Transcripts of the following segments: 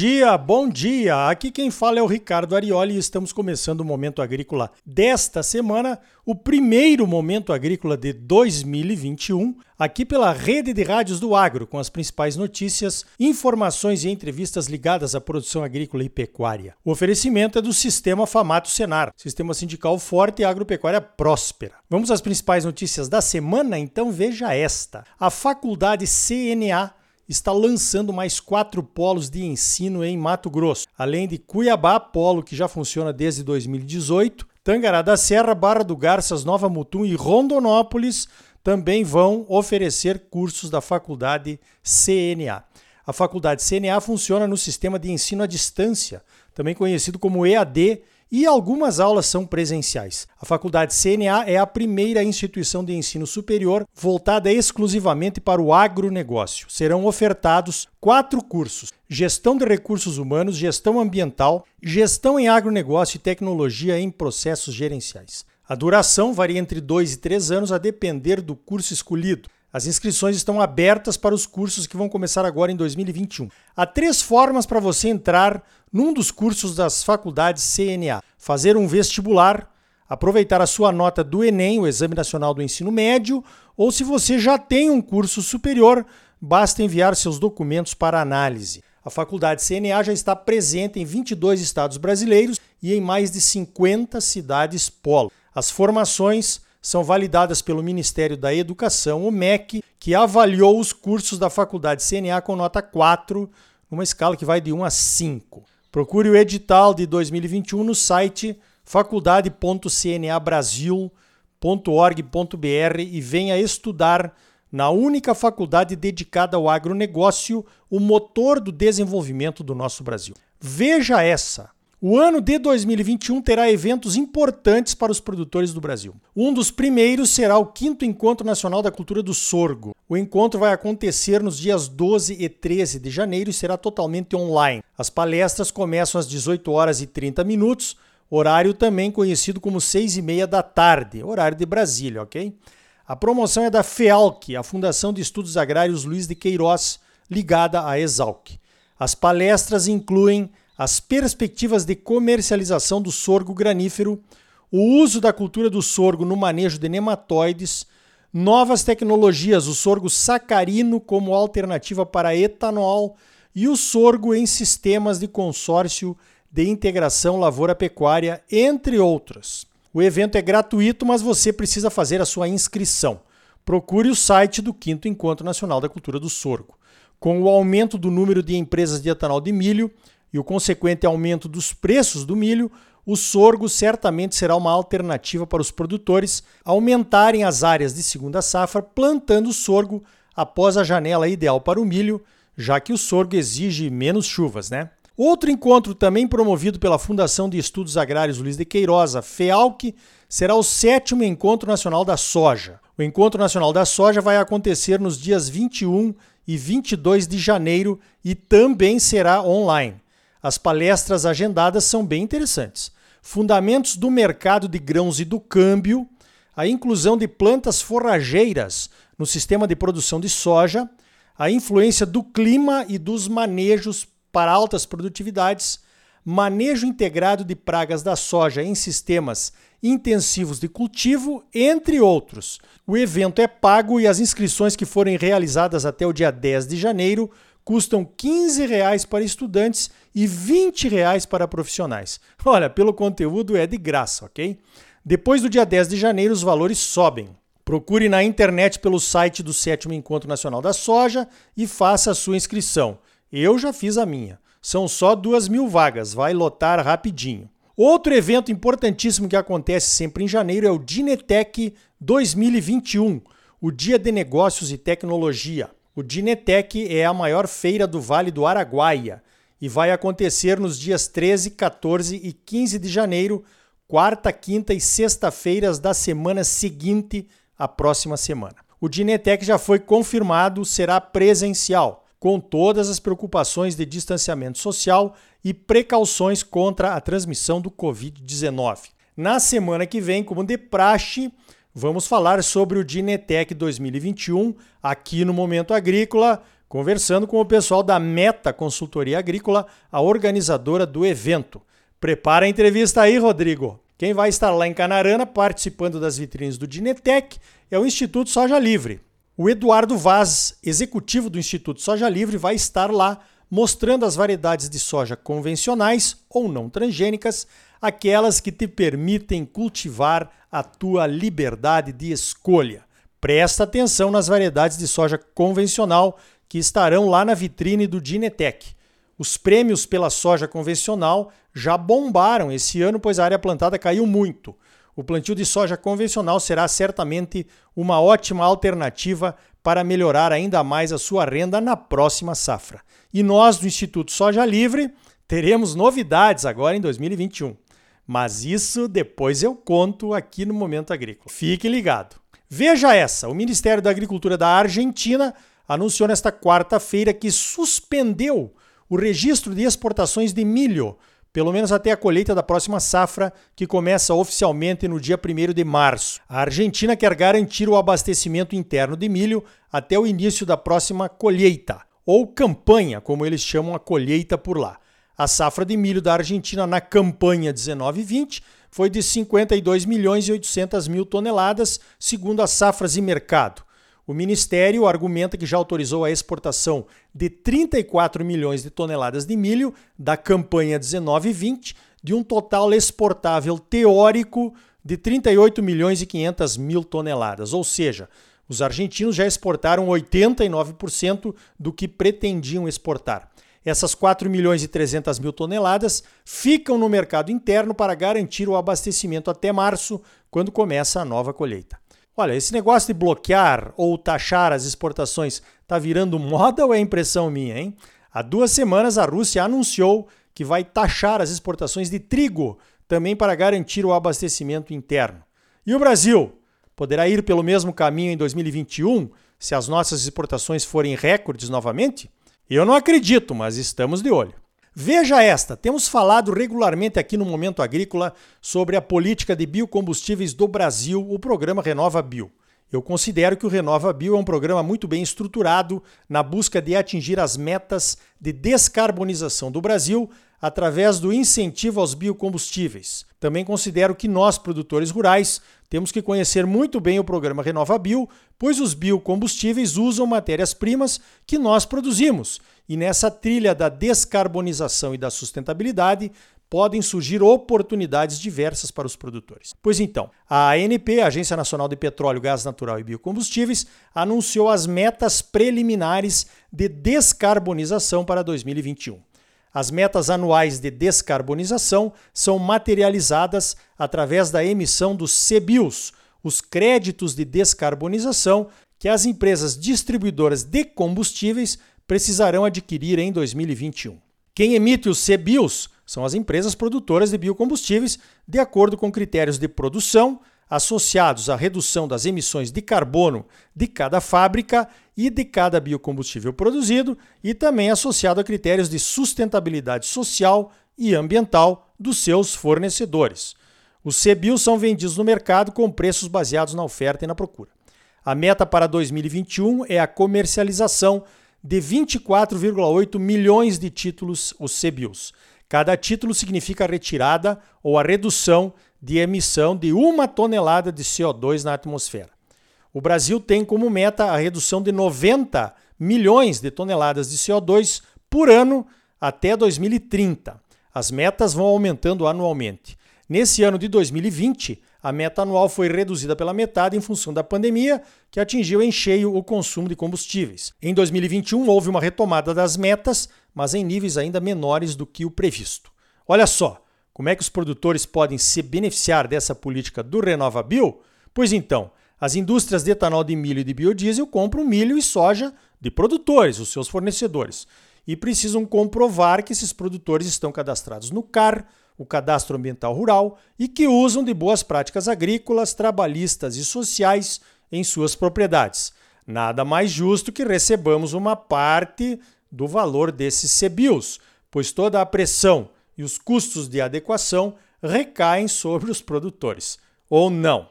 dia, bom dia! Aqui quem fala é o Ricardo Arioli e estamos começando o Momento Agrícola desta semana, o primeiro Momento Agrícola de 2021, aqui pela Rede de Rádios do Agro, com as principais notícias, informações e entrevistas ligadas à produção agrícola e pecuária. O oferecimento é do Sistema Famato Senar, sistema sindical forte e agropecuária próspera. Vamos às principais notícias da semana? Então veja esta. A Faculdade CNA está lançando mais quatro polos de ensino em Mato Grosso, além de Cuiabá, polo que já funciona desde 2018, Tangará da Serra, Barra do Garças, Nova Mutum e Rondonópolis também vão oferecer cursos da faculdade CNA. A faculdade CNA funciona no sistema de ensino à distância, também conhecido como EAD, e algumas aulas são presenciais. A Faculdade CNA é a primeira instituição de ensino superior voltada exclusivamente para o agronegócio. Serão ofertados quatro cursos: Gestão de Recursos Humanos, Gestão Ambiental, Gestão em Agronegócio e Tecnologia em Processos Gerenciais. A duração varia entre dois e três anos a depender do curso escolhido. As inscrições estão abertas para os cursos que vão começar agora em 2021. Há três formas para você entrar num dos cursos das faculdades CNA: fazer um vestibular, aproveitar a sua nota do Enem, o Exame Nacional do Ensino Médio, ou se você já tem um curso superior, basta enviar seus documentos para análise. A faculdade CNA já está presente em 22 estados brasileiros e em mais de 50 cidades polo. As formações são validadas pelo Ministério da Educação, o MEC, que avaliou os cursos da Faculdade CNA com nota 4, numa escala que vai de 1 a 5. Procure o edital de 2021 no site faculdade.cnabrasil.org.br e venha estudar na única faculdade dedicada ao agronegócio, o motor do desenvolvimento do nosso Brasil. Veja essa! O ano de 2021 terá eventos importantes para os produtores do Brasil. Um dos primeiros será o 5 Encontro Nacional da Cultura do Sorgo. O encontro vai acontecer nos dias 12 e 13 de janeiro e será totalmente online. As palestras começam às 18 horas e 30 minutos, horário também conhecido como 6 e meia da tarde, horário de Brasília, ok? A promoção é da FEALC, a Fundação de Estudos Agrários Luiz de Queiroz, ligada à Exalc. As palestras incluem as perspectivas de comercialização do sorgo granífero, o uso da cultura do sorgo no manejo de nematóides, novas tecnologias, o sorgo sacarino como alternativa para etanol e o sorgo em sistemas de consórcio de integração lavoura-pecuária, entre outras. O evento é gratuito, mas você precisa fazer a sua inscrição. Procure o site do 5 Encontro Nacional da Cultura do Sorgo. Com o aumento do número de empresas de etanol de milho, e o consequente aumento dos preços do milho, o sorgo certamente será uma alternativa para os produtores aumentarem as áreas de segunda safra plantando sorgo após a janela ideal para o milho, já que o sorgo exige menos chuvas, né? Outro encontro também promovido pela Fundação de Estudos Agrários Luiz de Queiroz, a FEALC, será o sétimo Encontro Nacional da Soja. O Encontro Nacional da Soja vai acontecer nos dias 21 e 22 de janeiro e também será online. As palestras agendadas são bem interessantes. Fundamentos do mercado de grãos e do câmbio, a inclusão de plantas forrageiras no sistema de produção de soja, a influência do clima e dos manejos para altas produtividades, manejo integrado de pragas da soja em sistemas intensivos de cultivo, entre outros. O evento é pago e as inscrições que forem realizadas até o dia 10 de janeiro custam 15 reais para estudantes e 20 reais para profissionais. Olha, pelo conteúdo é de graça, ok? Depois do dia 10 de janeiro, os valores sobem. Procure na internet pelo site do Sétimo Encontro Nacional da Soja e faça a sua inscrição. Eu já fiz a minha. São só duas mil vagas, vai lotar rapidinho. Outro evento importantíssimo que acontece sempre em janeiro é o Dinetec 2021, o Dia de Negócios e Tecnologia. O Dinetec é a maior feira do Vale do Araguaia e vai acontecer nos dias 13, 14 e 15 de janeiro, quarta, quinta e sexta-feiras da semana seguinte à próxima semana. O Dinetec já foi confirmado, será presencial, com todas as preocupações de distanciamento social e precauções contra a transmissão do Covid-19. Na semana que vem, como de praxe, Vamos falar sobre o Dinetec 2021 aqui no Momento Agrícola conversando com o pessoal da Meta Consultoria Agrícola, a organizadora do evento. Prepara a entrevista aí, Rodrigo. Quem vai estar lá em Canarana participando das vitrines do Dinetec é o Instituto Soja Livre. O Eduardo Vaz, executivo do Instituto Soja Livre, vai estar lá mostrando as variedades de soja convencionais ou não transgênicas, aquelas que te permitem cultivar a tua liberdade de escolha. Presta atenção nas variedades de soja convencional que estarão lá na vitrine do Dinetec. Os prêmios pela soja convencional já bombaram esse ano, pois a área plantada caiu muito. O plantio de soja convencional será certamente uma ótima alternativa para melhorar ainda mais a sua renda na próxima safra. E nós do Instituto Soja Livre teremos novidades agora em 2021. Mas isso depois eu conto aqui no Momento Agrícola. Fique ligado. Veja essa: o Ministério da Agricultura da Argentina anunciou nesta quarta-feira que suspendeu o registro de exportações de milho, pelo menos até a colheita da próxima safra, que começa oficialmente no dia 1 de março. A Argentina quer garantir o abastecimento interno de milho até o início da próxima colheita, ou campanha, como eles chamam a colheita por lá. A safra de milho da Argentina na campanha 19-20 foi de 52 milhões e 800 mil toneladas, segundo as safras e mercado. O Ministério argumenta que já autorizou a exportação de 34 milhões de toneladas de milho da campanha 19-20, de um total exportável teórico de 38 milhões e 500 mil toneladas. Ou seja, os argentinos já exportaram 89% do que pretendiam exportar. Essas 4 milhões e 300 mil toneladas ficam no mercado interno para garantir o abastecimento até março, quando começa a nova colheita. Olha, esse negócio de bloquear ou taxar as exportações está virando moda ou é impressão minha, hein? Há duas semanas a Rússia anunciou que vai taxar as exportações de trigo também para garantir o abastecimento interno. E o Brasil? Poderá ir pelo mesmo caminho em 2021 se as nossas exportações forem recordes novamente? Eu não acredito, mas estamos de olho. Veja esta: temos falado regularmente aqui no Momento Agrícola sobre a política de biocombustíveis do Brasil, o programa Renova Bio. Eu considero que o Renova Bio é um programa muito bem estruturado na busca de atingir as metas de descarbonização do Brasil através do incentivo aos biocombustíveis. Também considero que nós, produtores rurais, temos que conhecer muito bem o programa Renova Bio, pois os biocombustíveis usam matérias-primas que nós produzimos e nessa trilha da descarbonização e da sustentabilidade podem surgir oportunidades diversas para os produtores. Pois então, a ANP, Agência Nacional de Petróleo, Gás Natural e Biocombustíveis, anunciou as metas preliminares de descarbonização para 2021. As metas anuais de descarbonização são materializadas através da emissão dos CBIOS, os créditos de descarbonização que as empresas distribuidoras de combustíveis precisarão adquirir em 2021. Quem emite os CBIOS são as empresas produtoras de biocombustíveis, de acordo com critérios de produção associados à redução das emissões de carbono de cada fábrica e de cada biocombustível produzido, e também associado a critérios de sustentabilidade social e ambiental dos seus fornecedores. Os CBIOS são vendidos no mercado com preços baseados na oferta e na procura. A meta para 2021 é a comercialização de 24,8 milhões de títulos, os CBIOS. Cada título significa a retirada ou a redução de emissão de uma tonelada de CO2 na atmosfera. O Brasil tem como meta a redução de 90 milhões de toneladas de CO2 por ano até 2030. As metas vão aumentando anualmente. Nesse ano de 2020, a meta anual foi reduzida pela metade em função da pandemia, que atingiu em cheio o consumo de combustíveis. Em 2021, houve uma retomada das metas, mas em níveis ainda menores do que o previsto. Olha só, como é que os produtores podem se beneficiar dessa política do Renova Bio? Pois então, as indústrias de etanol de milho e de biodiesel compram milho e soja de produtores, os seus fornecedores, e precisam comprovar que esses produtores estão cadastrados no CAR, o Cadastro Ambiental Rural, e que usam de boas práticas agrícolas, trabalhistas e sociais em suas propriedades. Nada mais justo que recebamos uma parte do valor desses CBIOS, pois toda a pressão e os custos de adequação recaem sobre os produtores. Ou não?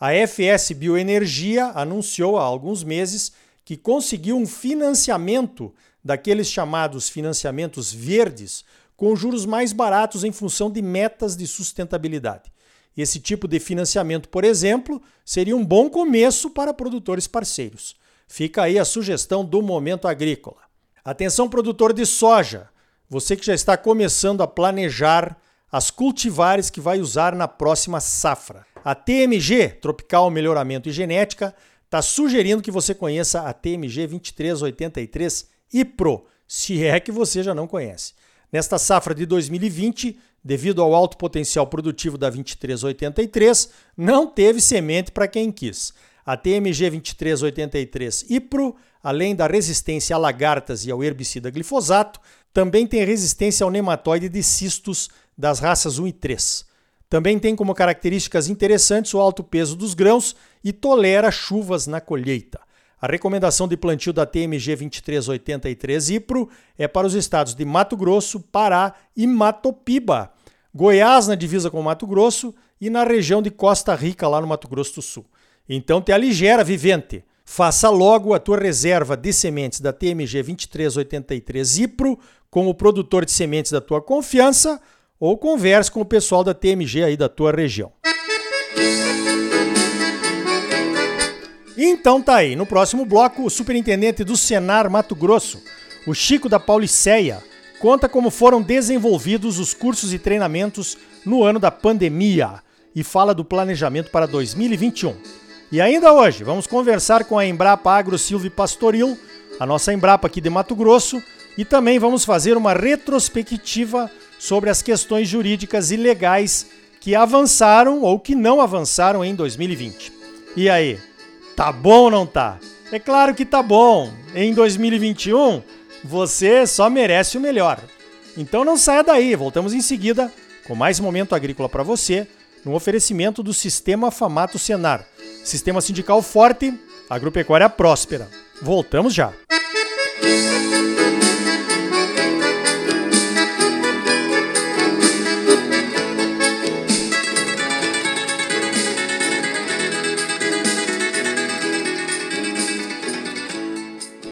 A FS Bioenergia anunciou há alguns meses que conseguiu um financiamento daqueles chamados financiamentos verdes com juros mais baratos em função de metas de sustentabilidade. Esse tipo de financiamento, por exemplo, seria um bom começo para produtores parceiros. Fica aí a sugestão do momento agrícola. Atenção, produtor de soja, você que já está começando a planejar as cultivares que vai usar na próxima safra. A TMG, Tropical Melhoramento e Genética, está sugerindo que você conheça a TMG 2383 IPRO, se é que você já não conhece. Nesta safra de 2020, devido ao alto potencial produtivo da 2383, não teve semente para quem quis. A TMG 2383 IPRO, além da resistência a lagartas e ao herbicida glifosato, também tem resistência ao nematóide de cistos das raças 1 e 3. Também tem como características interessantes o alto peso dos grãos e tolera chuvas na colheita. A recomendação de plantio da TMG 2383 IPRO é para os estados de Mato Grosso, Pará e Matopiba, Goiás na divisa com Mato Grosso e na região de Costa Rica, lá no Mato Grosso do Sul. Então te aligera, vivente. Faça logo a tua reserva de sementes da TMG 2383 IPRO com o produtor de sementes da tua confiança ou converse com o pessoal da TMG aí da tua região. Então tá aí, no próximo bloco, o superintendente do Senar Mato Grosso, o Chico da Pauliceia, conta como foram desenvolvidos os cursos e treinamentos no ano da pandemia e fala do planejamento para 2021. E ainda hoje, vamos conversar com a Embrapa Agro Silvio Pastoril, a nossa Embrapa aqui de Mato Grosso, e também vamos fazer uma retrospectiva sobre as questões jurídicas e legais que avançaram ou que não avançaram em 2020. E aí, Tá bom ou não tá? É claro que tá bom. Em 2021, você só merece o melhor. Então não saia daí, voltamos em seguida com mais momento agrícola para você, no oferecimento do Sistema Famato Senar. Sistema sindical forte, agropecuária próspera. Voltamos já.